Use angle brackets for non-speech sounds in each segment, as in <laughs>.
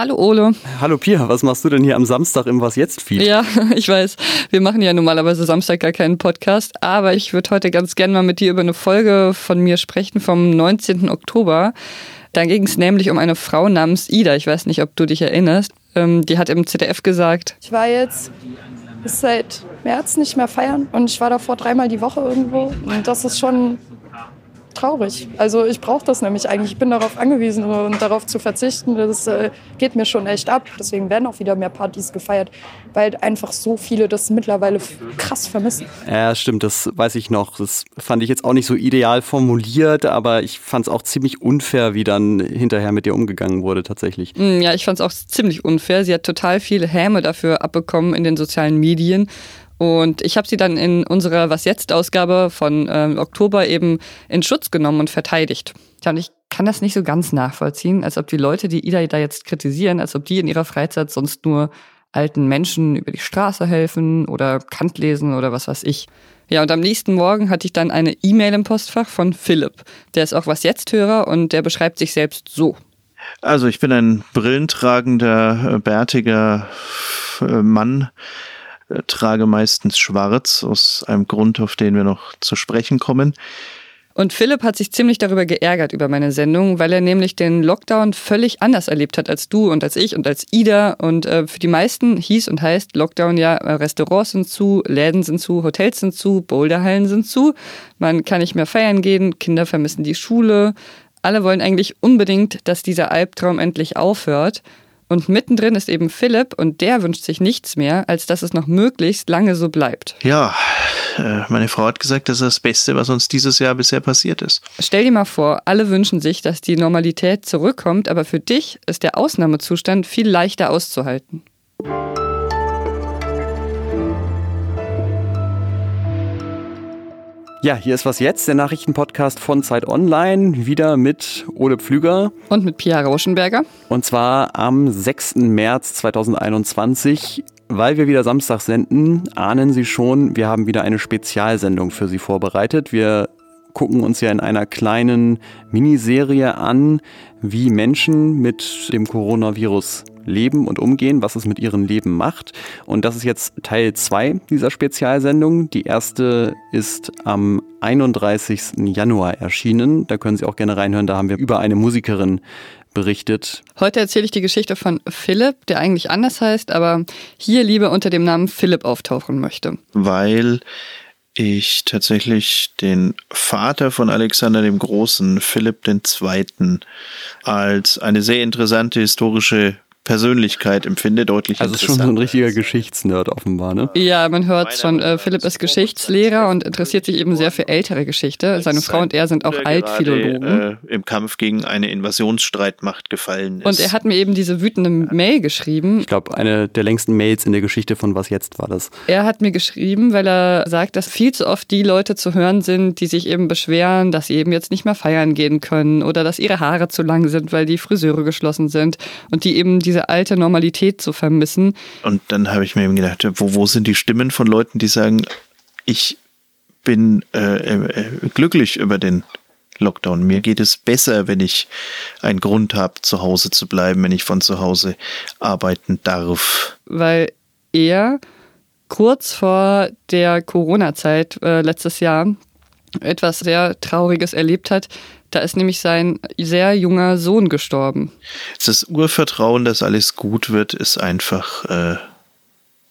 Hallo Ole. Hallo Pia, was machst du denn hier am Samstag im Was jetzt Feed? Ja, <laughs> ich weiß, wir machen ja normalerweise Samstag gar keinen Podcast, aber ich würde heute ganz gerne mal mit dir über eine Folge von mir sprechen vom 19. Oktober. Da ging es nämlich um eine Frau namens Ida. Ich weiß nicht, ob du dich erinnerst. Ähm, die hat im ZDF gesagt. Ich war jetzt seit März nicht mehr feiern und ich war davor dreimal die Woche irgendwo. Und das ist schon traurig. Also ich brauche das nämlich eigentlich. Ich bin darauf angewiesen und darauf zu verzichten, das äh, geht mir schon echt ab. Deswegen werden auch wieder mehr Partys gefeiert, weil einfach so viele das mittlerweile krass vermissen. Ja, stimmt, das weiß ich noch. Das fand ich jetzt auch nicht so ideal formuliert, aber ich fand es auch ziemlich unfair, wie dann hinterher mit dir umgegangen wurde tatsächlich. Mm, ja, ich fand es auch ziemlich unfair. Sie hat total viel Häme dafür abbekommen in den sozialen Medien und ich habe sie dann in unserer Was jetzt Ausgabe von äh, Oktober eben in Schutz genommen und verteidigt. Ja, und ich kann das nicht so ganz nachvollziehen, als ob die Leute, die Ida da jetzt kritisieren, als ob die in ihrer Freizeit sonst nur alten Menschen über die Straße helfen oder Kant lesen oder was weiß ich. Ja, und am nächsten Morgen hatte ich dann eine E-Mail im Postfach von Philipp. Der ist auch was jetzt Hörer und der beschreibt sich selbst so. Also ich bin ein brillentragender, äh, bärtiger äh, Mann, äh, trage meistens schwarz, aus einem Grund, auf den wir noch zu sprechen kommen. Und Philipp hat sich ziemlich darüber geärgert über meine Sendung, weil er nämlich den Lockdown völlig anders erlebt hat als du und als ich und als Ida. Und äh, für die meisten hieß und heißt Lockdown ja, äh, Restaurants sind zu, Läden sind zu, Hotels sind zu, Boulderhallen sind zu. Man kann nicht mehr feiern gehen, Kinder vermissen die Schule. Alle wollen eigentlich unbedingt, dass dieser Albtraum endlich aufhört. Und mittendrin ist eben Philipp und der wünscht sich nichts mehr, als dass es noch möglichst lange so bleibt. Ja, äh, meine Frau hat gesagt, das ist das Beste, was uns dieses Jahr bisher passiert ist. Stell dir mal vor, alle wünschen sich, dass die Normalität zurückkommt, aber für dich ist der Ausnahmezustand viel leichter auszuhalten. Ja, hier ist was jetzt, der Nachrichtenpodcast von Zeit Online, wieder mit Ole Pflüger. Und mit Pia Rauschenberger. Und zwar am 6. März 2021. Weil wir wieder Samstag senden, ahnen Sie schon, wir haben wieder eine Spezialsendung für Sie vorbereitet. Wir gucken uns ja in einer kleinen Miniserie an, wie Menschen mit dem Coronavirus leben und umgehen, was es mit ihrem Leben macht. Und das ist jetzt Teil 2 dieser Spezialsendung. Die erste ist am 31. Januar erschienen. Da können Sie auch gerne reinhören. Da haben wir über eine Musikerin berichtet. Heute erzähle ich die Geschichte von Philipp, der eigentlich anders heißt, aber hier lieber unter dem Namen Philipp auftauchen möchte. Weil ich tatsächlich den Vater von Alexander dem Großen, Philipp II., als eine sehr interessante historische Persönlichkeit empfinde, deutlich Also ist schon so ein richtiger Geschichtsnerd offenbar, ne? Ja, man hört schon, äh, Philipp ist Geschichtslehrer und interessiert sich eben sehr für ältere Geschichte. Seine Frau und er sind auch Altphilologen. Äh, Im Kampf gegen eine Invasionsstreitmacht gefallen ist. Und er hat mir eben diese wütende Mail geschrieben. Ich glaube, eine der längsten Mails in der Geschichte von Was Jetzt war das. Er hat mir geschrieben, weil er sagt, dass viel zu oft die Leute zu hören sind, die sich eben beschweren, dass sie eben jetzt nicht mehr feiern gehen können oder dass ihre Haare zu lang sind, weil die Friseure geschlossen sind und die eben die diese alte Normalität zu vermissen. Und dann habe ich mir eben gedacht, wo, wo sind die Stimmen von Leuten, die sagen, ich bin äh, äh, glücklich über den Lockdown. Mir geht es besser, wenn ich einen Grund habe, zu Hause zu bleiben, wenn ich von zu Hause arbeiten darf. Weil er kurz vor der Corona-Zeit äh, letztes Jahr etwas sehr Trauriges erlebt hat, da ist nämlich sein sehr junger Sohn gestorben. Das Urvertrauen, dass alles gut wird, ist einfach äh,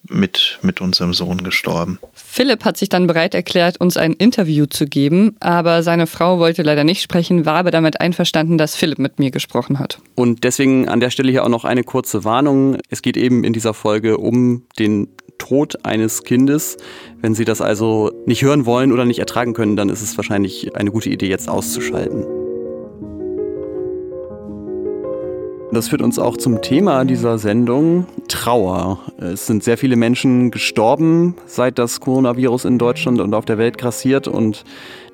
mit, mit unserem Sohn gestorben. Philipp hat sich dann bereit erklärt, uns ein Interview zu geben, aber seine Frau wollte leider nicht sprechen, war aber damit einverstanden, dass Philipp mit mir gesprochen hat. Und deswegen an der Stelle hier auch noch eine kurze Warnung. Es geht eben in dieser Folge um den Tod eines Kindes. Wenn Sie das also nicht hören wollen oder nicht ertragen können, dann ist es wahrscheinlich eine gute Idee, jetzt auszuschalten. Das führt uns auch zum Thema dieser Sendung, Trauer. Es sind sehr viele Menschen gestorben, seit das Coronavirus in Deutschland und auf der Welt grassiert. Und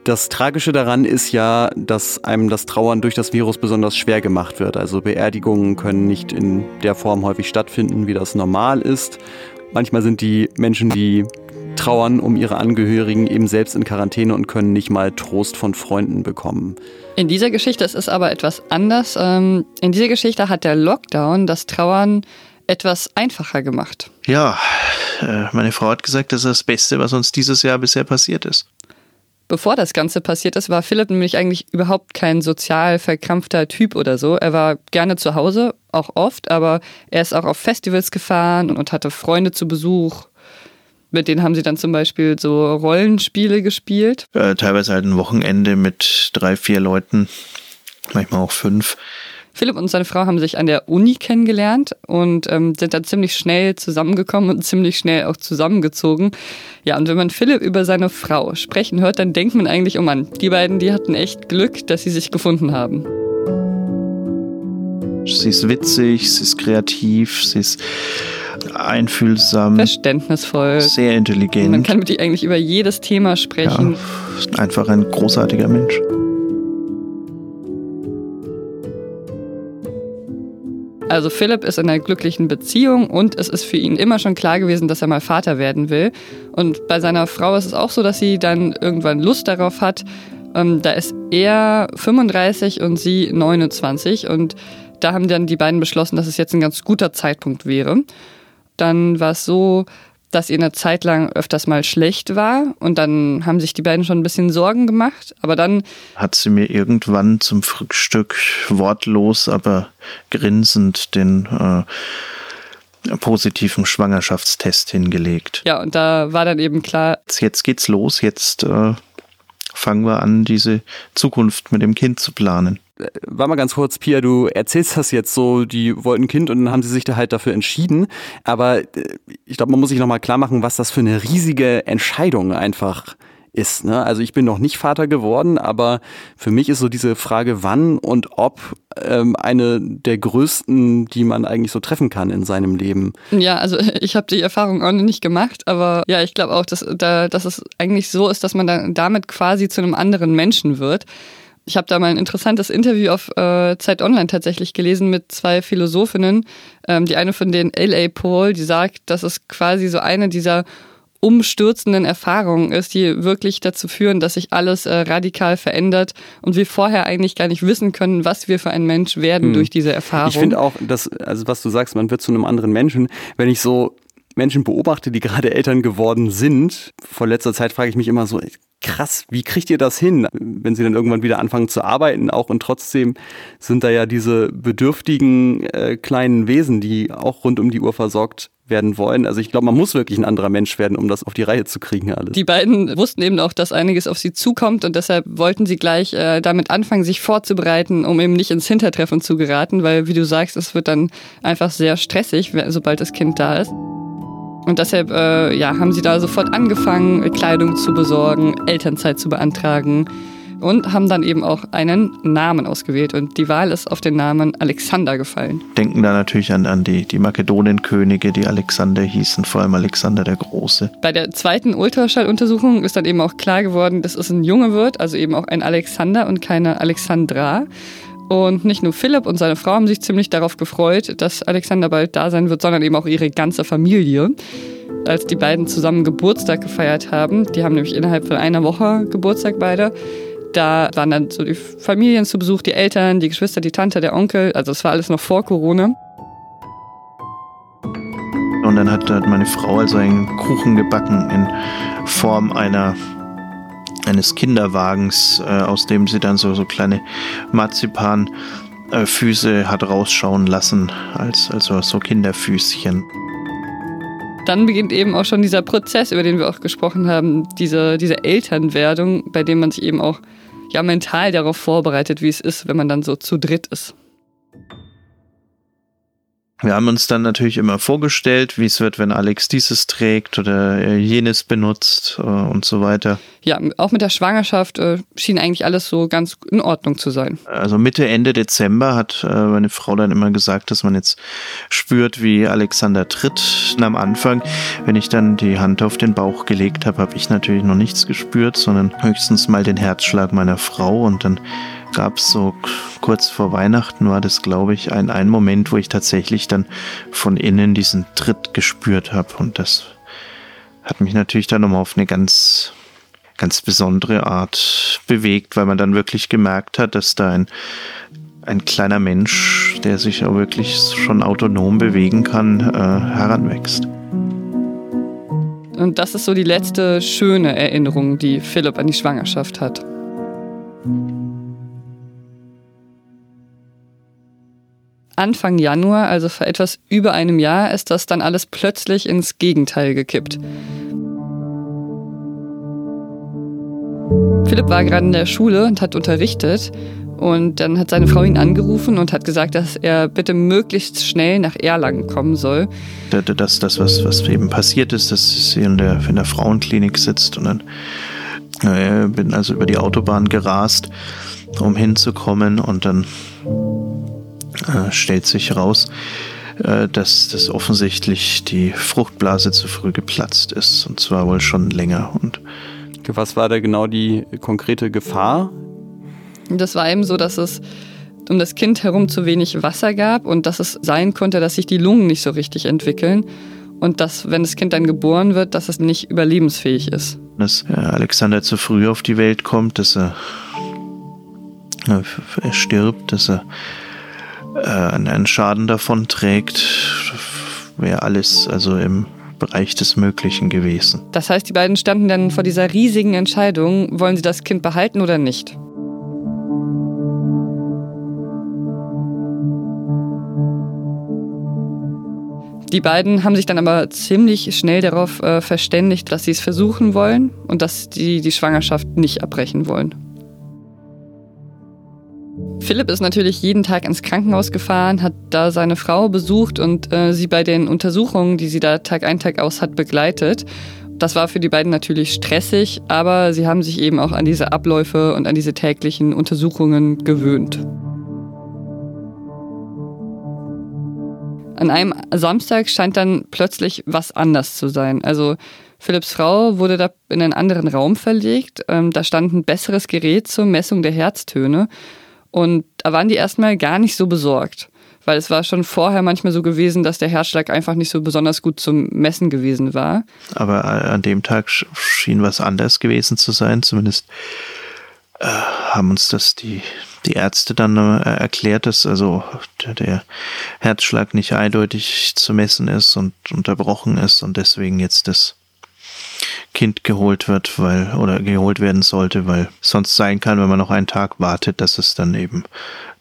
das Tragische daran ist ja, dass einem das Trauern durch das Virus besonders schwer gemacht wird. Also Beerdigungen können nicht in der Form häufig stattfinden, wie das normal ist. Manchmal sind die Menschen, die trauern um ihre Angehörigen eben selbst in Quarantäne und können nicht mal Trost von Freunden bekommen. In dieser Geschichte ist es aber etwas anders. Ähm, in dieser Geschichte hat der Lockdown das Trauern etwas einfacher gemacht. Ja, äh, meine Frau hat gesagt, das ist das Beste, was uns dieses Jahr bisher passiert ist. Bevor das Ganze passiert ist, war Philipp nämlich eigentlich überhaupt kein sozial verkrampfter Typ oder so. Er war gerne zu Hause, auch oft, aber er ist auch auf Festivals gefahren und hatte Freunde zu Besuch. Mit denen haben sie dann zum Beispiel so Rollenspiele gespielt. Äh, teilweise halt ein Wochenende mit drei, vier Leuten, manchmal auch fünf. Philipp und seine Frau haben sich an der Uni kennengelernt und ähm, sind dann ziemlich schnell zusammengekommen und ziemlich schnell auch zusammengezogen. Ja, und wenn man Philipp über seine Frau sprechen hört, dann denkt man eigentlich, oh Mann, die beiden, die hatten echt Glück, dass sie sich gefunden haben. Sie ist witzig, sie ist kreativ, sie ist einfühlsam, verständnisvoll, sehr intelligent. Man kann mit ihr eigentlich über jedes Thema sprechen. Ja, ist einfach ein großartiger Mensch. Also Philipp ist in einer glücklichen Beziehung und es ist für ihn immer schon klar gewesen, dass er mal Vater werden will. Und bei seiner Frau ist es auch so, dass sie dann irgendwann Lust darauf hat. Ähm, da ist er 35 und sie 29 und da haben dann die beiden beschlossen, dass es jetzt ein ganz guter Zeitpunkt wäre. Dann war es so, dass ihr eine Zeit lang öfters mal schlecht war und dann haben sich die beiden schon ein bisschen Sorgen gemacht. Aber dann hat sie mir irgendwann zum Frühstück wortlos, aber grinsend den äh, positiven Schwangerschaftstest hingelegt. Ja, und da war dann eben klar. Jetzt geht's los, jetzt äh, fangen wir an, diese Zukunft mit dem Kind zu planen war mal ganz kurz, Pia, du erzählst das jetzt so, die wollten Kind und dann haben sie sich da halt dafür entschieden. Aber äh, ich glaube, man muss sich nochmal klar machen, was das für eine riesige Entscheidung einfach ist. Ne? Also ich bin noch nicht Vater geworden, aber für mich ist so diese Frage, wann und ob ähm, eine der größten, die man eigentlich so treffen kann in seinem Leben. Ja, also <laughs> ich habe die Erfahrung auch noch nicht gemacht, aber ja, ich glaube auch, dass, da, dass es eigentlich so ist, dass man dann damit quasi zu einem anderen Menschen wird. Ich habe da mal ein interessantes Interview auf äh, Zeit Online tatsächlich gelesen mit zwei Philosophinnen. Ähm, die eine von denen, L.A. Paul, die sagt, dass es quasi so eine dieser umstürzenden Erfahrungen ist, die wirklich dazu führen, dass sich alles äh, radikal verändert und wir vorher eigentlich gar nicht wissen können, was wir für ein Mensch werden hm. durch diese Erfahrung. Ich finde auch, dass, also was du sagst, man wird zu einem anderen Menschen. Wenn ich so Menschen beobachte, die gerade Eltern geworden sind, vor letzter Zeit frage ich mich immer so, krass, wie kriegt ihr das hin, wenn sie dann irgendwann wieder anfangen zu arbeiten auch und trotzdem sind da ja diese bedürftigen äh, kleinen Wesen, die auch rund um die Uhr versorgt werden wollen. Also ich glaube, man muss wirklich ein anderer Mensch werden, um das auf die Reihe zu kriegen alles. Die beiden wussten eben auch, dass einiges auf sie zukommt und deshalb wollten sie gleich äh, damit anfangen, sich vorzubereiten, um eben nicht ins Hintertreffen zu geraten, weil wie du sagst, es wird dann einfach sehr stressig, sobald das Kind da ist. Und deshalb äh, ja, haben sie da sofort angefangen, Kleidung zu besorgen, Elternzeit zu beantragen und haben dann eben auch einen Namen ausgewählt. Und die Wahl ist auf den Namen Alexander gefallen. Denken da natürlich an, an die, die Makedonienkönige, die Alexander hießen, vor allem Alexander der Große. Bei der zweiten Ultraschalluntersuchung ist dann eben auch klar geworden, dass es ein Junge wird, also eben auch ein Alexander und keine Alexandra. Und nicht nur Philipp und seine Frau haben sich ziemlich darauf gefreut, dass Alexander bald da sein wird, sondern eben auch ihre ganze Familie. Als die beiden zusammen Geburtstag gefeiert haben, die haben nämlich innerhalb von einer Woche Geburtstag beide, da waren dann so die Familien zu Besuch, die Eltern, die Geschwister, die Tante, der Onkel. Also es war alles noch vor Corona. Und dann hat, hat meine Frau also einen Kuchen gebacken in Form einer eines Kinderwagens, äh, aus dem sie dann so, so kleine Marzipanfüße hat rausschauen lassen, als also so Kinderfüßchen. Dann beginnt eben auch schon dieser Prozess, über den wir auch gesprochen haben, diese, diese Elternwerdung, bei dem man sich eben auch ja, mental darauf vorbereitet, wie es ist, wenn man dann so zu dritt ist. Wir haben uns dann natürlich immer vorgestellt, wie es wird, wenn Alex dieses trägt oder jenes benutzt äh, und so weiter. Ja, auch mit der Schwangerschaft äh, schien eigentlich alles so ganz in Ordnung zu sein. Also Mitte, Ende Dezember hat äh, meine Frau dann immer gesagt, dass man jetzt spürt, wie Alexander tritt. Und am Anfang, wenn ich dann die Hand auf den Bauch gelegt habe, habe ich natürlich noch nichts gespürt, sondern höchstens mal den Herzschlag meiner Frau und dann gab es so kurz vor Weihnachten war das, glaube ich, ein, ein Moment, wo ich tatsächlich dann von innen diesen Tritt gespürt habe und das hat mich natürlich dann nochmal auf eine ganz, ganz besondere Art bewegt, weil man dann wirklich gemerkt hat, dass da ein, ein kleiner Mensch, der sich auch wirklich schon autonom bewegen kann, äh, heranwächst. Und das ist so die letzte schöne Erinnerung, die Philipp an die Schwangerschaft hat. Anfang Januar, also vor etwas über einem Jahr, ist das dann alles plötzlich ins Gegenteil gekippt. Philipp war gerade in der Schule und hat unterrichtet und dann hat seine Frau ihn angerufen und hat gesagt, dass er bitte möglichst schnell nach Erlangen kommen soll. Das, das was, was eben passiert ist, dass sie in der, in der Frauenklinik sitzt und dann äh, bin also über die Autobahn gerast, um hinzukommen und dann äh, stellt sich heraus, äh, dass das offensichtlich die Fruchtblase zu früh geplatzt ist und zwar wohl schon länger. Und was war da genau die konkrete Gefahr, das war eben so, dass es um das Kind herum zu wenig Wasser gab und dass es sein konnte, dass sich die Lungen nicht so richtig entwickeln und dass, wenn das Kind dann geboren wird, dass es nicht überlebensfähig ist. Dass Alexander zu früh auf die Welt kommt, dass er, er stirbt, dass er äh, einen Schaden davon trägt, wäre alles also im Bereich des Möglichen gewesen. Das heißt, die beiden standen dann vor dieser riesigen Entscheidung, wollen sie das Kind behalten oder nicht? Die beiden haben sich dann aber ziemlich schnell darauf äh, verständigt, dass sie es versuchen wollen und dass die die Schwangerschaft nicht abbrechen wollen. Philipp ist natürlich jeden Tag ins Krankenhaus gefahren, hat da seine Frau besucht und äh, sie bei den Untersuchungen, die sie da Tag ein, Tag aus hat, begleitet. Das war für die beiden natürlich stressig, aber sie haben sich eben auch an diese Abläufe und an diese täglichen Untersuchungen gewöhnt. An einem Samstag scheint dann plötzlich was anders zu sein. Also Philipps Frau wurde da in einen anderen Raum verlegt. Ähm, da stand ein besseres Gerät zur Messung der Herztöne. Und da waren die erstmal gar nicht so besorgt. Weil es war schon vorher manchmal so gewesen, dass der Herzschlag einfach nicht so besonders gut zum Messen gewesen war. Aber an dem Tag schien was anders gewesen zu sein. Zumindest äh, haben uns das die die Ärzte dann äh, erklärt, dass also der Herzschlag nicht eindeutig zu messen ist und unterbrochen ist und deswegen jetzt das Kind geholt wird, weil oder geholt werden sollte, weil sonst sein kann, wenn man noch einen Tag wartet, dass es dann eben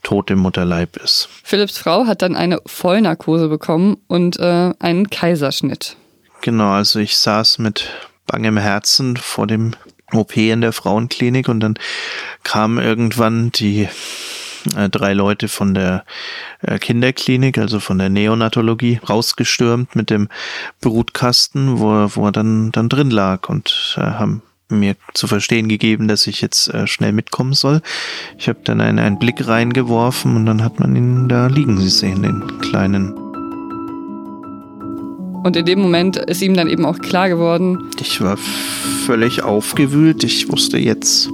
tot im Mutterleib ist. Philipps Frau hat dann eine Vollnarkose bekommen und äh, einen Kaiserschnitt. Genau, also ich saß mit bangem Herzen vor dem OP in der Frauenklinik und dann kamen irgendwann die äh, drei Leute von der äh, Kinderklinik, also von der Neonatologie, rausgestürmt mit dem Brutkasten, wo, wo er dann, dann drin lag und äh, haben mir zu verstehen gegeben, dass ich jetzt äh, schnell mitkommen soll. Ich habe dann einen, einen Blick reingeworfen und dann hat man ihn da liegen sehen, den kleinen und in dem Moment ist ihm dann eben auch klar geworden. Ich war völlig aufgewühlt. Ich wusste jetzt,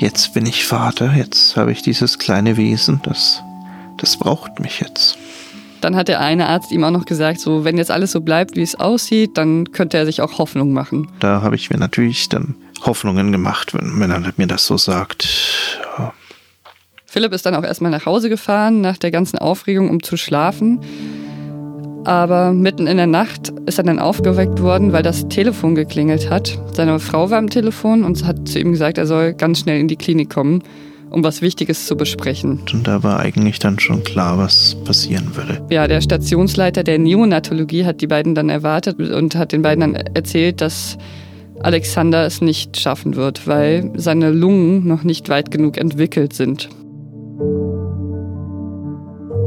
jetzt bin ich Vater. Jetzt habe ich dieses kleine Wesen. Das, das braucht mich jetzt. Dann hat der eine Arzt ihm auch noch gesagt, so wenn jetzt alles so bleibt, wie es aussieht, dann könnte er sich auch Hoffnung machen. Da habe ich mir natürlich dann Hoffnungen gemacht, wenn, wenn er mir das so sagt. Ja. Philipp ist dann auch erstmal nach Hause gefahren, nach der ganzen Aufregung, um zu schlafen. Aber mitten in der Nacht ist er dann aufgeweckt worden, weil das Telefon geklingelt hat. Seine Frau war am Telefon und hat zu ihm gesagt, er soll ganz schnell in die Klinik kommen, um was Wichtiges zu besprechen. Und da war eigentlich dann schon klar, was passieren würde. Ja, der Stationsleiter der Neonatologie hat die beiden dann erwartet und hat den beiden dann erzählt, dass Alexander es nicht schaffen wird, weil seine Lungen noch nicht weit genug entwickelt sind.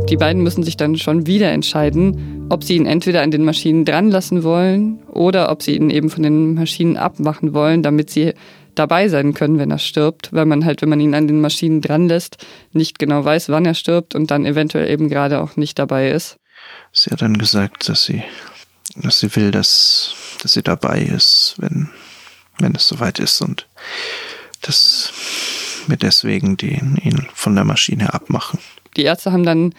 Die beiden müssen sich dann schon wieder entscheiden, ob sie ihn entweder an den Maschinen dran lassen wollen oder ob sie ihn eben von den Maschinen abmachen wollen, damit sie dabei sein können, wenn er stirbt, weil man halt, wenn man ihn an den Maschinen dran lässt, nicht genau weiß, wann er stirbt und dann eventuell eben gerade auch nicht dabei ist. Sie hat dann gesagt, dass sie, dass sie will, dass, dass sie dabei ist, wenn, wenn es soweit ist und dass wir deswegen den, ihn von der Maschine abmachen die Ärzte haben dann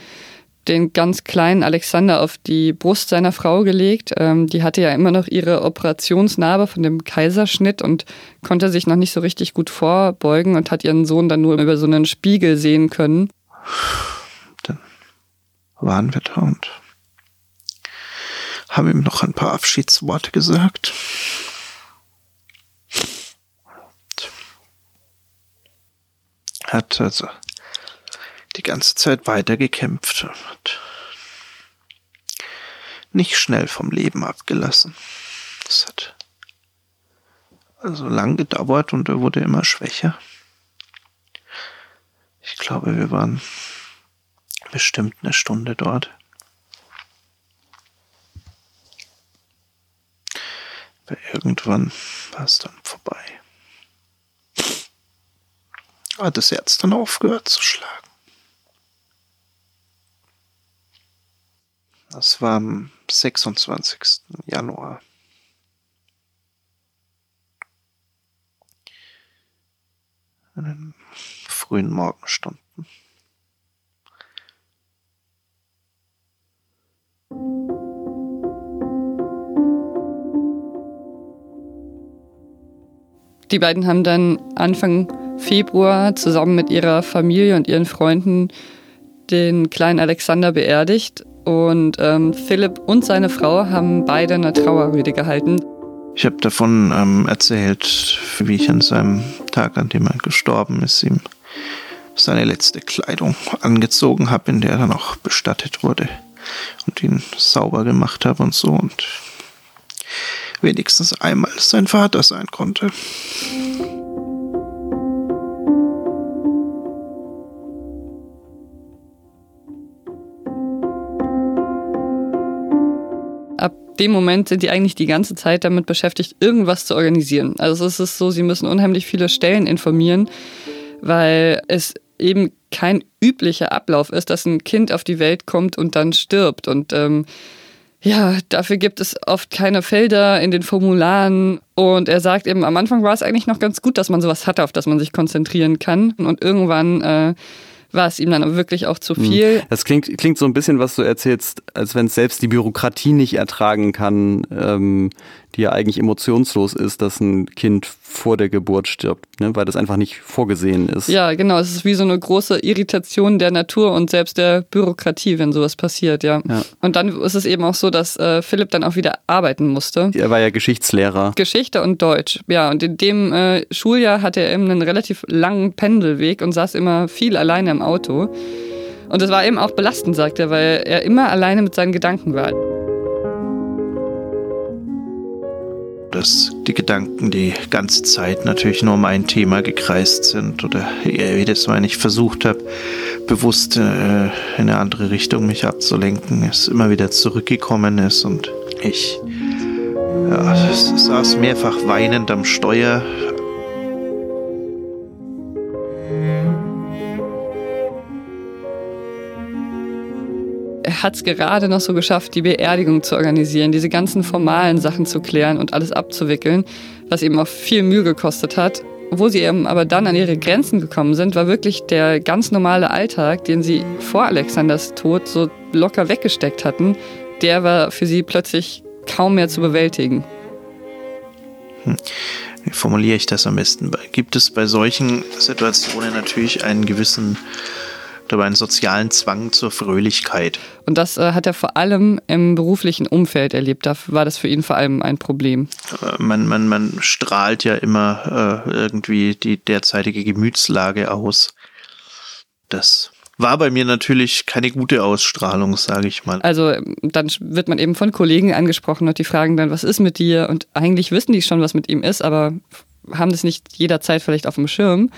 den ganz kleinen Alexander auf die Brust seiner Frau gelegt. Ähm, die hatte ja immer noch ihre Operationsnarbe von dem Kaiserschnitt und konnte sich noch nicht so richtig gut vorbeugen und hat ihren Sohn dann nur über so einen Spiegel sehen können. Dann waren wir da und haben ihm noch ein paar Abschiedsworte gesagt. Hat also die ganze Zeit weitergekämpft und nicht schnell vom Leben abgelassen. Das hat also lang gedauert und er wurde immer schwächer. Ich glaube, wir waren bestimmt eine Stunde dort. Aber irgendwann war es dann vorbei. Hat das Herz dann aufgehört zu schlagen. Das war am 26. Januar. In den frühen Morgenstunden. Die beiden haben dann Anfang Februar zusammen mit ihrer Familie und ihren Freunden den kleinen Alexander beerdigt und ähm, Philipp und seine Frau haben beide eine Trauerrede gehalten. Ich habe davon ähm, erzählt, wie ich an seinem Tag, an dem er gestorben ist, ihm seine letzte Kleidung angezogen habe, in der er dann auch bestattet wurde und ihn sauber gemacht habe und so und wenigstens einmal sein Vater sein konnte. Dem Moment sind die eigentlich die ganze Zeit damit beschäftigt, irgendwas zu organisieren. Also es ist so, sie müssen unheimlich viele Stellen informieren, weil es eben kein üblicher Ablauf ist, dass ein Kind auf die Welt kommt und dann stirbt. Und ähm, ja, dafür gibt es oft keine Felder in den Formularen. Und er sagt eben, am Anfang war es eigentlich noch ganz gut, dass man sowas hatte, auf das man sich konzentrieren kann. Und irgendwann äh, war es ihm dann wirklich auch zu hm. viel. Das klingt, klingt so ein bisschen, was du erzählst, als wenn es selbst die Bürokratie nicht ertragen kann, ähm, die ja eigentlich emotionslos ist, dass ein Kind vor der Geburt stirbt, ne? weil das einfach nicht vorgesehen ist. Ja, genau. Es ist wie so eine große Irritation der Natur und selbst der Bürokratie, wenn sowas passiert, ja. ja. Und dann ist es eben auch so, dass äh, Philipp dann auch wieder arbeiten musste. Er war ja Geschichtslehrer. Geschichte und Deutsch, ja. Und in dem äh, Schuljahr hatte er eben einen relativ langen Pendelweg und saß immer viel alleine im Auto. Und das war eben auch belastend, sagt er, weil er immer alleine mit seinen Gedanken war. Dass die Gedanken die ganze Zeit natürlich nur um ein Thema gekreist sind oder jedes Mal, wenn ich versucht habe, bewusst äh, in eine andere Richtung mich abzulenken, es immer wieder zurückgekommen ist und ich ja, saß mehrfach weinend am Steuer, er hat es gerade noch so geschafft, die Beerdigung zu organisieren, diese ganzen formalen Sachen zu klären und alles abzuwickeln, was ihm auch viel Mühe gekostet hat. Wo sie eben aber dann an ihre Grenzen gekommen sind, war wirklich der ganz normale Alltag, den sie vor Alexanders Tod so locker weggesteckt hatten, der war für sie plötzlich kaum mehr zu bewältigen. Hm. Wie formuliere ich das am besten? Gibt es bei solchen Situationen natürlich einen gewissen über einen sozialen Zwang zur Fröhlichkeit. Und das äh, hat er vor allem im beruflichen Umfeld erlebt. Da war das für ihn vor allem ein Problem. Äh, man, man, man strahlt ja immer äh, irgendwie die derzeitige Gemütslage aus. Das war bei mir natürlich keine gute Ausstrahlung, sage ich mal. Also dann wird man eben von Kollegen angesprochen und die fragen dann, was ist mit dir? Und eigentlich wissen die schon, was mit ihm ist, aber haben das nicht jederzeit vielleicht auf dem Schirm.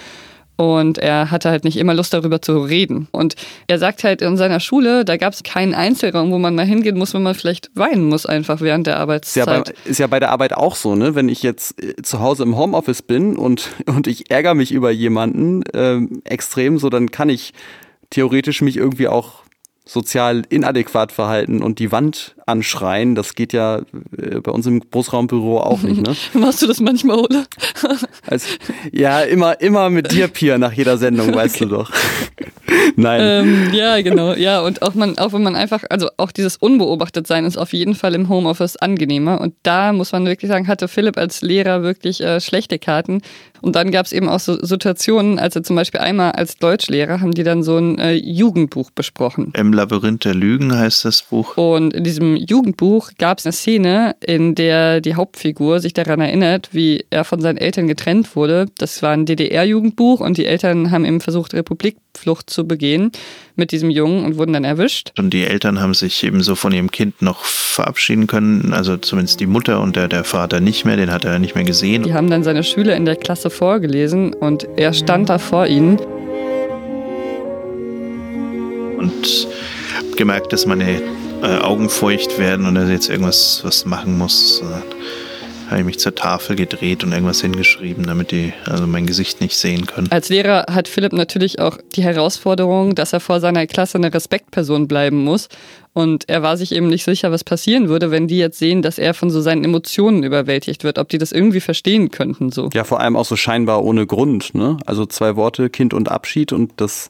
Und er hatte halt nicht immer Lust darüber zu reden. Und er sagt halt in seiner Schule, da gab es keinen Einzelraum, wo man mal hingehen muss, wenn man vielleicht weinen muss einfach während der Arbeitszeit. Ist ja, bei, ist ja bei der Arbeit auch so, ne? Wenn ich jetzt äh, zu Hause im Homeoffice bin und, <laughs> und ich ärgere mich über jemanden ähm, extrem, so dann kann ich theoretisch mich irgendwie auch sozial inadäquat verhalten und die Wand anschreien. Das geht ja äh, bei uns im Großraumbüro auch nicht, ne? <laughs> Machst du das manchmal, oder? <laughs> Also, ja, immer, immer mit dir, Pia, nach jeder Sendung, <laughs> weißt okay. du doch. Nein. Ähm, ja, genau. Ja, und auch, man, auch wenn man einfach, also auch dieses Unbeobachtetsein ist auf jeden Fall im Homeoffice angenehmer. Und da muss man wirklich sagen, hatte Philipp als Lehrer wirklich äh, schlechte Karten. Und dann gab es eben auch so Situationen, als er zum Beispiel einmal als Deutschlehrer haben die dann so ein äh, Jugendbuch besprochen. Im Labyrinth der Lügen heißt das Buch. Und in diesem Jugendbuch gab es eine Szene, in der die Hauptfigur sich daran erinnert, wie er von seinen Eltern getrennt wurde. Das war ein DDR-Jugendbuch und die Eltern haben eben versucht, Republikflucht zu begehen mit diesem Jungen und wurden dann erwischt. Und die Eltern haben sich eben so von ihrem Kind noch verabschieden können, also zumindest die Mutter und der, der Vater nicht mehr, den hat er nicht mehr gesehen. Die haben dann seine Schüler in der Klasse vorgelesen und er stand da vor ihnen. Und gemerkt, dass meine äh, Augen feucht werden und er jetzt irgendwas was machen muss. habe ich mich zur Tafel gedreht und irgendwas hingeschrieben, damit die also mein Gesicht nicht sehen können. Als Lehrer hat Philipp natürlich auch die Herausforderung, dass er vor seiner Klasse eine Respektperson bleiben muss. Und er war sich eben nicht sicher, was passieren würde, wenn die jetzt sehen, dass er von so seinen Emotionen überwältigt wird, ob die das irgendwie verstehen könnten. So. Ja, vor allem auch so scheinbar ohne Grund. Ne? Also zwei Worte, Kind und Abschied und das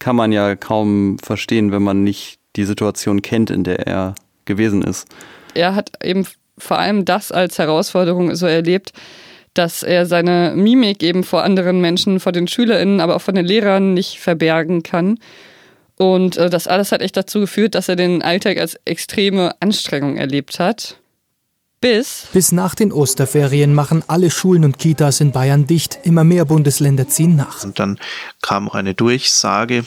kann man ja kaum verstehen, wenn man nicht die Situation kennt, in der er gewesen ist. Er hat eben vor allem das als Herausforderung so erlebt, dass er seine Mimik eben vor anderen Menschen, vor den SchülerInnen, aber auch von den Lehrern nicht verbergen kann. Und äh, das alles hat echt dazu geführt, dass er den Alltag als extreme Anstrengung erlebt hat. Bis. Bis nach den Osterferien machen alle Schulen und Kitas in Bayern dicht. Immer mehr Bundesländer ziehen nach. Und dann kam auch eine Durchsage.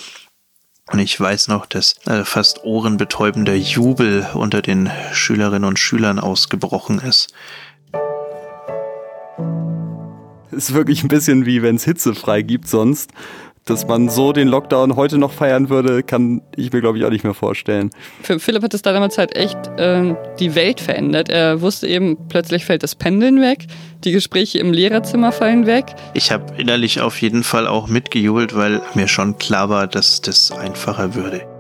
Und ich weiß noch, dass äh, fast ohrenbetäubender Jubel unter den Schülerinnen und Schülern ausgebrochen ist. Ist wirklich ein bisschen wie wenn es hitzefrei gibt sonst dass man so den Lockdown heute noch feiern würde, kann ich mir, glaube ich, auch nicht mehr vorstellen. Für Philipp hat es damals halt echt äh, die Welt verändert. Er wusste eben, plötzlich fällt das Pendeln weg, die Gespräche im Lehrerzimmer fallen weg. Ich habe innerlich auf jeden Fall auch mitgejubelt, weil mir schon klar war, dass das einfacher würde.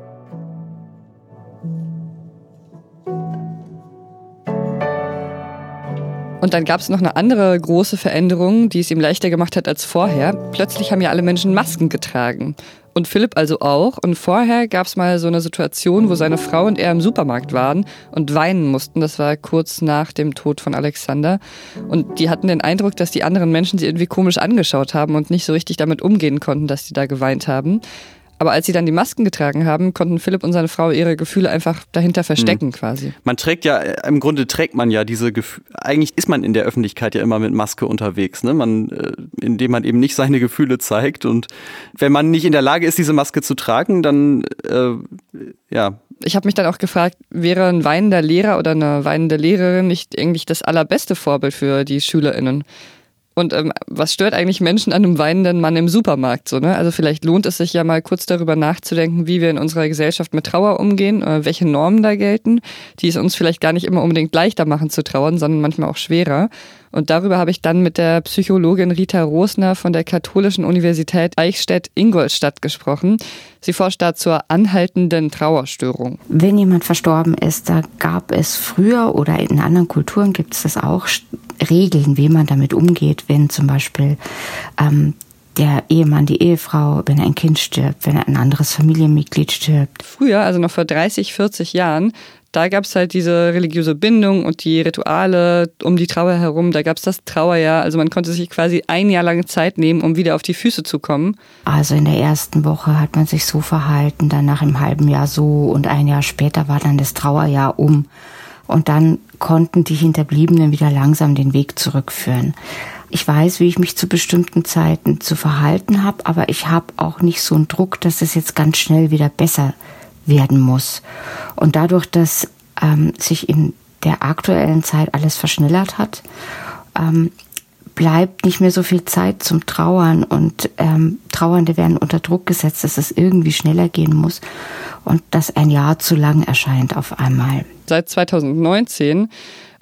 Und dann gab es noch eine andere große Veränderung, die es ihm leichter gemacht hat als vorher. Plötzlich haben ja alle Menschen Masken getragen. Und Philipp also auch. Und vorher gab es mal so eine Situation, wo seine Frau und er im Supermarkt waren und weinen mussten. Das war kurz nach dem Tod von Alexander. Und die hatten den Eindruck, dass die anderen Menschen sie irgendwie komisch angeschaut haben und nicht so richtig damit umgehen konnten, dass sie da geweint haben. Aber als sie dann die Masken getragen haben, konnten Philipp und seine Frau ihre Gefühle einfach dahinter verstecken mhm. quasi. Man trägt ja, im Grunde trägt man ja diese Gefühle, eigentlich ist man in der Öffentlichkeit ja immer mit Maske unterwegs, ne? Man, äh, indem man eben nicht seine Gefühle zeigt. Und wenn man nicht in der Lage ist, diese Maske zu tragen, dann äh, ja. Ich habe mich dann auch gefragt, wäre ein weinender Lehrer oder eine weinende Lehrerin nicht eigentlich das allerbeste Vorbild für die SchülerInnen? Und ähm, was stört eigentlich Menschen an einem weinenden Mann im Supermarkt? So, ne? Also vielleicht lohnt es sich ja mal kurz darüber nachzudenken, wie wir in unserer Gesellschaft mit Trauer umgehen, äh, welche Normen da gelten, die es uns vielleicht gar nicht immer unbedingt leichter machen zu trauern, sondern manchmal auch schwerer. Und darüber habe ich dann mit der Psychologin Rita Rosner von der Katholischen Universität Eichstätt-Ingolstadt gesprochen. Sie forscht da zur anhaltenden Trauerstörung. Wenn jemand verstorben ist, da gab es früher oder in anderen Kulturen gibt es das auch, Regeln, wie man damit umgeht, wenn zum Beispiel ähm, der Ehemann, die Ehefrau, wenn ein Kind stirbt, wenn ein anderes Familienmitglied stirbt. Früher, also noch vor 30, 40 Jahren, da gab es halt diese religiöse Bindung und die Rituale um die Trauer herum. Da gab es das Trauerjahr. Also man konnte sich quasi ein Jahr lang Zeit nehmen, um wieder auf die Füße zu kommen. Also in der ersten Woche hat man sich so verhalten, danach im halben Jahr so und ein Jahr später war dann das Trauerjahr um. Und dann konnten die Hinterbliebenen wieder langsam den Weg zurückführen. Ich weiß, wie ich mich zu bestimmten Zeiten zu verhalten habe, aber ich habe auch nicht so einen Druck, dass es jetzt ganz schnell wieder besser werden muss. Und dadurch, dass ähm, sich in der aktuellen Zeit alles verschnellert hat, ähm, bleibt nicht mehr so viel Zeit zum Trauern und ähm, Trauernde werden unter Druck gesetzt, dass es irgendwie schneller gehen muss und dass ein Jahr zu lang erscheint auf einmal. Seit 2019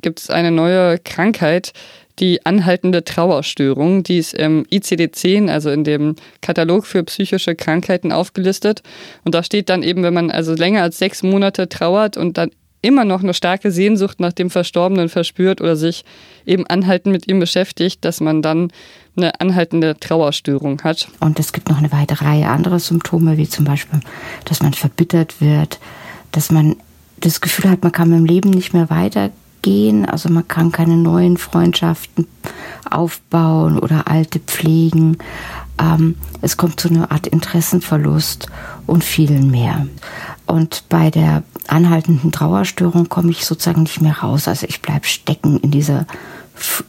gibt es eine neue Krankheit, die anhaltende Trauerstörung. Die ist im ICD-10, also in dem Katalog für psychische Krankheiten aufgelistet. Und da steht dann eben, wenn man also länger als sechs Monate trauert und dann immer noch eine starke Sehnsucht nach dem Verstorbenen verspürt oder sich eben anhaltend mit ihm beschäftigt, dass man dann eine anhaltende Trauerstörung hat. Und es gibt noch eine weitere Reihe anderer Symptome, wie zum Beispiel, dass man verbittert wird, dass man das Gefühl hat, man kann mit dem Leben nicht mehr weitergehen, also man kann keine neuen Freundschaften aufbauen oder alte pflegen. Ähm, es kommt zu einer Art Interessenverlust und vielen mehr. Und bei der anhaltenden Trauerstörung komme ich sozusagen nicht mehr raus. Also ich bleibe stecken in dieser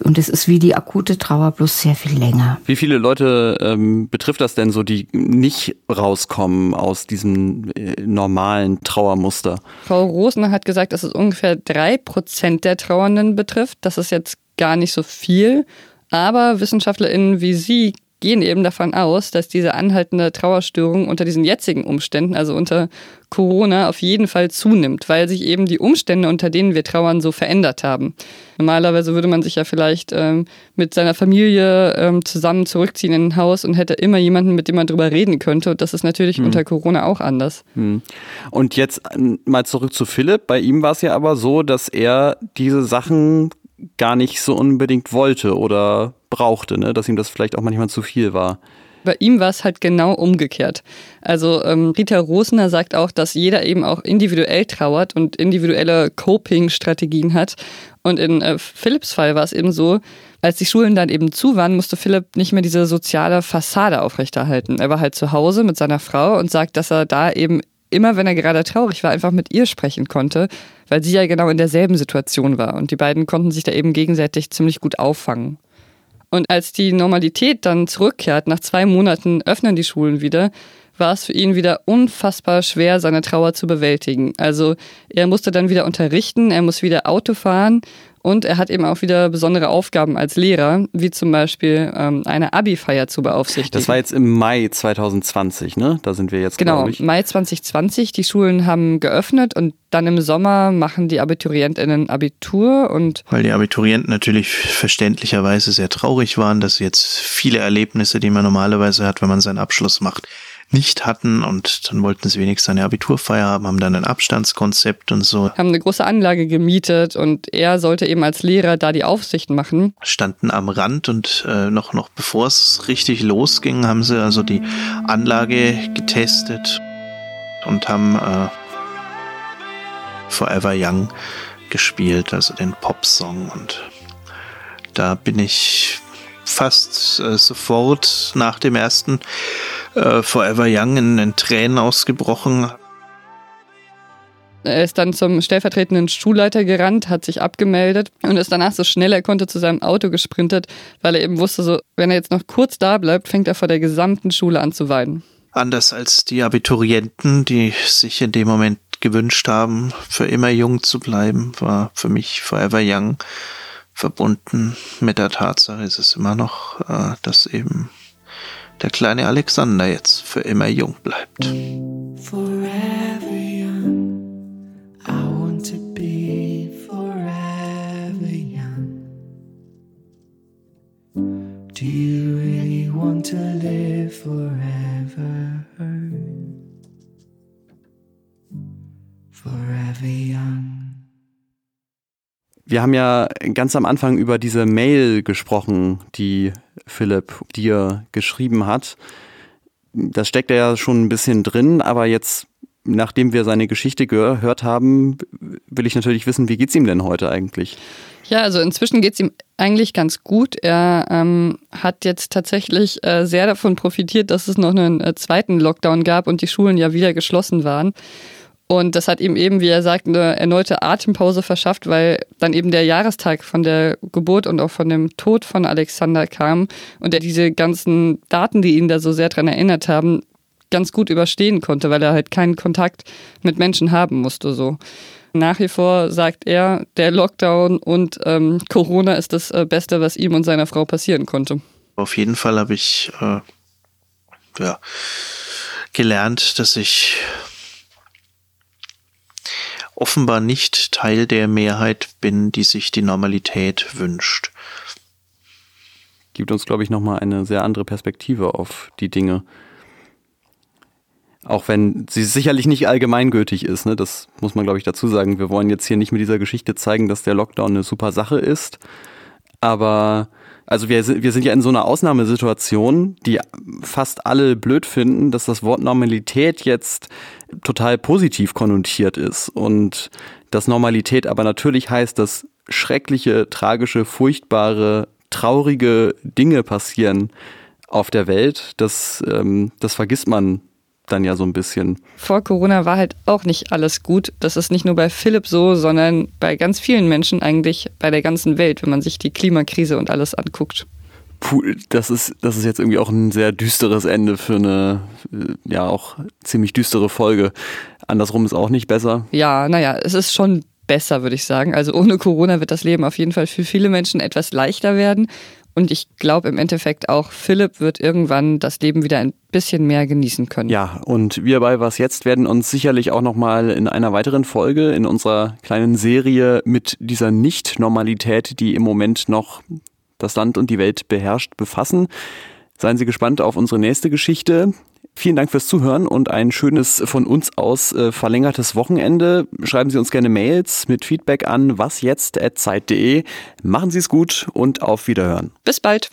und es ist wie die akute Trauer, bloß sehr viel länger. Wie viele Leute ähm, betrifft das denn so, die nicht rauskommen aus diesem äh, normalen Trauermuster? Frau Rosner hat gesagt, dass es ungefähr drei Prozent der Trauernden betrifft. Das ist jetzt gar nicht so viel. Aber WissenschaftlerInnen wie Sie gehen eben davon aus, dass diese anhaltende Trauerstörung unter diesen jetzigen Umständen, also unter Corona, auf jeden Fall zunimmt, weil sich eben die Umstände, unter denen wir trauern, so verändert haben. Normalerweise würde man sich ja vielleicht ähm, mit seiner Familie ähm, zusammen zurückziehen in ein Haus und hätte immer jemanden, mit dem man drüber reden könnte. Und das ist natürlich hm. unter Corona auch anders. Hm. Und jetzt äh, mal zurück zu Philipp. Bei ihm war es ja aber so, dass er diese Sachen gar nicht so unbedingt wollte oder brauchte, ne? dass ihm das vielleicht auch manchmal zu viel war. Bei ihm war es halt genau umgekehrt. Also ähm, Rita Rosner sagt auch, dass jeder eben auch individuell trauert und individuelle Coping-Strategien hat. Und in äh, Philipps Fall war es eben so, als die Schulen dann eben zu waren, musste Philipp nicht mehr diese soziale Fassade aufrechterhalten. Er war halt zu Hause mit seiner Frau und sagt, dass er da eben immer, wenn er gerade traurig war, einfach mit ihr sprechen konnte, weil sie ja genau in derselben Situation war. Und die beiden konnten sich da eben gegenseitig ziemlich gut auffangen. Und als die Normalität dann zurückkehrt, nach zwei Monaten öffnen die Schulen wieder, war es für ihn wieder unfassbar schwer, seine Trauer zu bewältigen. Also er musste dann wieder unterrichten, er muss wieder Auto fahren und er hat eben auch wieder besondere Aufgaben als Lehrer, wie zum Beispiel ähm, eine Abi-Feier zu beaufsichtigen. Das war jetzt im Mai 2020, ne? Da sind wir jetzt, Genau, ich. Mai 2020. Die Schulen haben geöffnet und dann im Sommer machen die AbiturientInnen Abitur und. Weil die Abiturienten natürlich verständlicherweise sehr traurig waren, dass jetzt viele Erlebnisse, die man normalerweise hat, wenn man seinen Abschluss macht, nicht hatten und dann wollten sie wenigstens eine Abiturfeier haben, haben dann ein Abstandskonzept und so. Haben eine große Anlage gemietet und er sollte eben als Lehrer da die Aufsicht machen. Standen am Rand und äh, noch, noch bevor es richtig losging, haben sie also die Anlage getestet und haben äh, Forever Young gespielt, also den Popsong und da bin ich fast äh, sofort nach dem ersten äh, Forever Young in, in Tränen ausgebrochen. Er ist dann zum stellvertretenden Schulleiter gerannt, hat sich abgemeldet und ist danach so schnell er konnte zu seinem Auto gesprintet, weil er eben wusste, so, wenn er jetzt noch kurz da bleibt, fängt er vor der gesamten Schule an zu weinen. Anders als die Abiturienten, die sich in dem Moment gewünscht haben, für immer jung zu bleiben, war für mich Forever Young verbunden mit der Tatsache, ist es immer noch, äh, dass eben der kleine Alexander jetzt für immer jung bleibt. Forever young, I want to be forever young. Do you really want to live forever? Wir haben ja ganz am Anfang über diese Mail gesprochen, die Philipp dir geschrieben hat. Das steckt ja schon ein bisschen drin, aber jetzt, nachdem wir seine Geschichte gehört haben, will ich natürlich wissen, wie geht's ihm denn heute eigentlich? Ja, also inzwischen geht's ihm eigentlich ganz gut. Er ähm, hat jetzt tatsächlich äh, sehr davon profitiert, dass es noch einen äh, zweiten Lockdown gab und die Schulen ja wieder geschlossen waren. Und das hat ihm eben, wie er sagt, eine erneute Atempause verschafft, weil dann eben der Jahrestag von der Geburt und auch von dem Tod von Alexander kam und er diese ganzen Daten, die ihn da so sehr dran erinnert haben, ganz gut überstehen konnte, weil er halt keinen Kontakt mit Menschen haben musste. So. Nach wie vor sagt er, der Lockdown und ähm, Corona ist das äh, Beste, was ihm und seiner Frau passieren konnte. Auf jeden Fall habe ich äh, ja, gelernt, dass ich offenbar nicht Teil der Mehrheit bin, die sich die Normalität wünscht. Gibt uns, glaube ich, nochmal eine sehr andere Perspektive auf die Dinge. Auch wenn sie sicherlich nicht allgemeingültig ist, ne? das muss man, glaube ich, dazu sagen. Wir wollen jetzt hier nicht mit dieser Geschichte zeigen, dass der Lockdown eine super Sache ist. Aber also wir, wir sind ja in so einer Ausnahmesituation, die fast alle blöd finden, dass das Wort Normalität jetzt total positiv konnotiert ist. Und dass Normalität aber natürlich heißt, dass schreckliche, tragische, furchtbare, traurige Dinge passieren auf der Welt. Das, ähm, das vergisst man dann ja so ein bisschen. Vor Corona war halt auch nicht alles gut. Das ist nicht nur bei Philipp so, sondern bei ganz vielen Menschen eigentlich bei der ganzen Welt, wenn man sich die Klimakrise und alles anguckt. Puh, das ist, das ist jetzt irgendwie auch ein sehr düsteres Ende für eine, äh, ja, auch ziemlich düstere Folge. Andersrum ist auch nicht besser. Ja, naja, es ist schon besser, würde ich sagen. Also ohne Corona wird das Leben auf jeden Fall für viele Menschen etwas leichter werden. Und ich glaube im Endeffekt auch, Philipp wird irgendwann das Leben wieder ein bisschen mehr genießen können. Ja, und wir bei Was Jetzt werden uns sicherlich auch nochmal in einer weiteren Folge in unserer kleinen Serie mit dieser Nicht-Normalität, die im Moment noch das Land und die Welt beherrscht, befassen. Seien Sie gespannt auf unsere nächste Geschichte. Vielen Dank fürs Zuhören und ein schönes von uns aus äh, verlängertes Wochenende. Schreiben Sie uns gerne Mails mit Feedback an wasjetzt.zeit.de. Machen Sie es gut und auf Wiederhören. Bis bald.